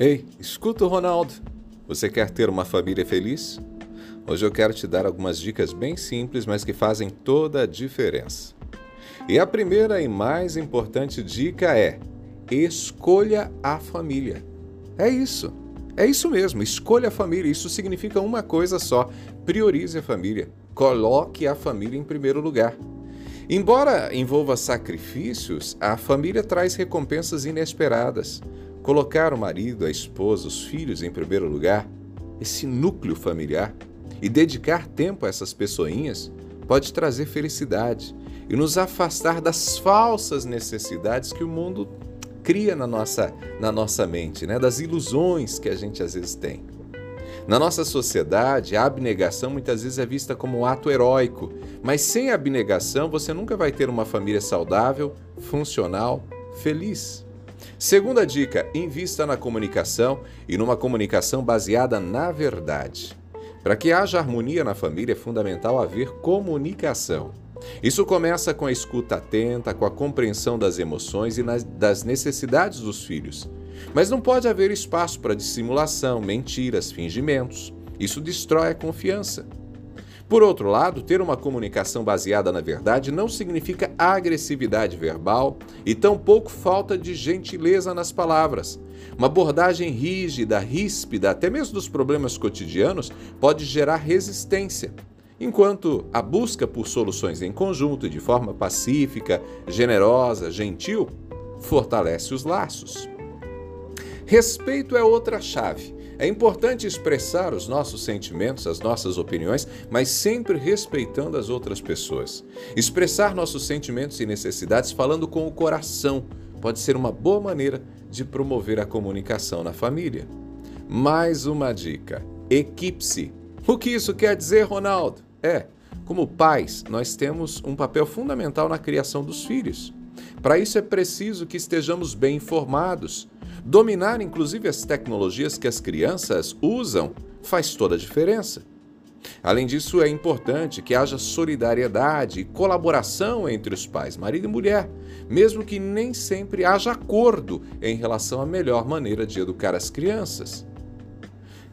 Ei, escuta o Ronaldo. Você quer ter uma família feliz? Hoje eu quero te dar algumas dicas bem simples, mas que fazem toda a diferença. E a primeira e mais importante dica é: escolha a família. É isso. É isso mesmo, escolha a família. Isso significa uma coisa só: priorize a família. Coloque a família em primeiro lugar. Embora envolva sacrifícios, a família traz recompensas inesperadas. Colocar o marido, a esposa, os filhos em primeiro lugar, esse núcleo familiar, e dedicar tempo a essas pessoinhas pode trazer felicidade e nos afastar das falsas necessidades que o mundo cria na nossa, na nossa mente, né? das ilusões que a gente às vezes tem. Na nossa sociedade, a abnegação muitas vezes é vista como um ato heróico, mas sem abnegação você nunca vai ter uma família saudável, funcional, feliz. Segunda dica: invista na comunicação e numa comunicação baseada na verdade. Para que haja harmonia na família é fundamental haver comunicação. Isso começa com a escuta atenta, com a compreensão das emoções e das necessidades dos filhos. Mas não pode haver espaço para dissimulação, mentiras, fingimentos. Isso destrói a confiança. Por outro lado, ter uma comunicação baseada na verdade não significa agressividade verbal e tampouco falta de gentileza nas palavras. Uma abordagem rígida, ríspida, até mesmo dos problemas cotidianos, pode gerar resistência, enquanto a busca por soluções em conjunto e de forma pacífica, generosa, gentil, fortalece os laços. Respeito é outra chave. É importante expressar os nossos sentimentos, as nossas opiniões, mas sempre respeitando as outras pessoas. Expressar nossos sentimentos e necessidades falando com o coração pode ser uma boa maneira de promover a comunicação na família. Mais uma dica: equipe-se. O que isso quer dizer, Ronaldo? É, como pais, nós temos um papel fundamental na criação dos filhos. Para isso é preciso que estejamos bem informados Dominar, inclusive, as tecnologias que as crianças usam faz toda a diferença. Além disso, é importante que haja solidariedade e colaboração entre os pais, marido e mulher, mesmo que nem sempre haja acordo em relação à melhor maneira de educar as crianças.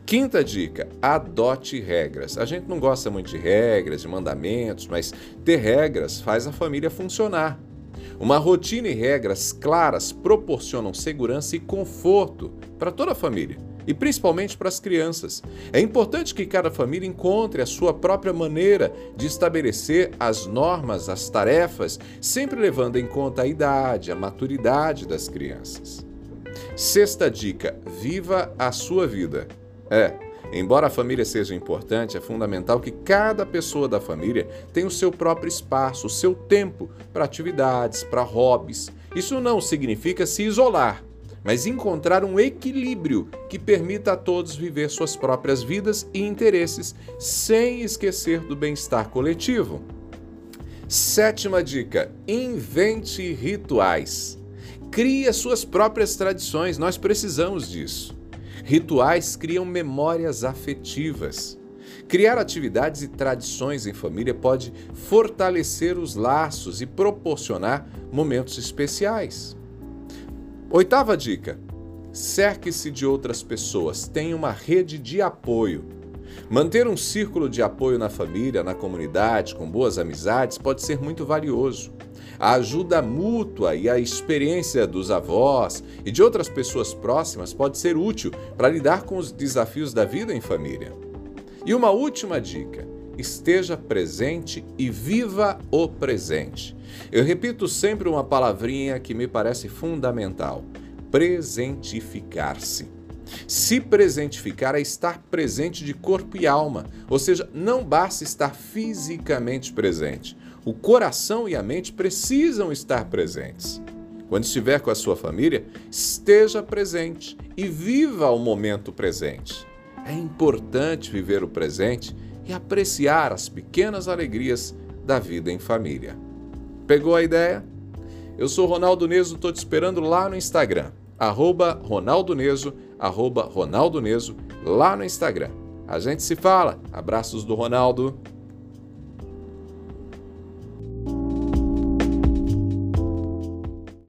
Quinta dica: adote regras. A gente não gosta muito de regras, de mandamentos, mas ter regras faz a família funcionar. Uma rotina e regras claras proporcionam segurança e conforto para toda a família e principalmente para as crianças. É importante que cada família encontre a sua própria maneira de estabelecer as normas, as tarefas, sempre levando em conta a idade, a maturidade das crianças. Sexta dica: viva a sua vida. É, Embora a família seja importante, é fundamental que cada pessoa da família tenha o seu próprio espaço, o seu tempo para atividades, para hobbies. Isso não significa se isolar, mas encontrar um equilíbrio que permita a todos viver suas próprias vidas e interesses sem esquecer do bem-estar coletivo. Sétima dica: invente rituais. Crie as suas próprias tradições, nós precisamos disso. Rituais criam memórias afetivas. Criar atividades e tradições em família pode fortalecer os laços e proporcionar momentos especiais. Oitava dica: cerque-se de outras pessoas, tenha uma rede de apoio. Manter um círculo de apoio na família, na comunidade, com boas amizades, pode ser muito valioso. A ajuda mútua e a experiência dos avós e de outras pessoas próximas pode ser útil para lidar com os desafios da vida em família. E uma última dica: esteja presente e viva o presente. Eu repito sempre uma palavrinha que me parece fundamental: presentificar-se. Se presentificar é estar presente de corpo e alma, ou seja, não basta estar fisicamente presente. O coração e a mente precisam estar presentes. Quando estiver com a sua família, esteja presente e viva o momento presente. É importante viver o presente e apreciar as pequenas alegrias da vida em família. Pegou a ideia? Eu sou Ronaldo Neso, estou te esperando lá no Instagram, arroba Ronaldo Neso, arroba Ronaldo Neso, lá no Instagram. A gente se fala. Abraços do Ronaldo.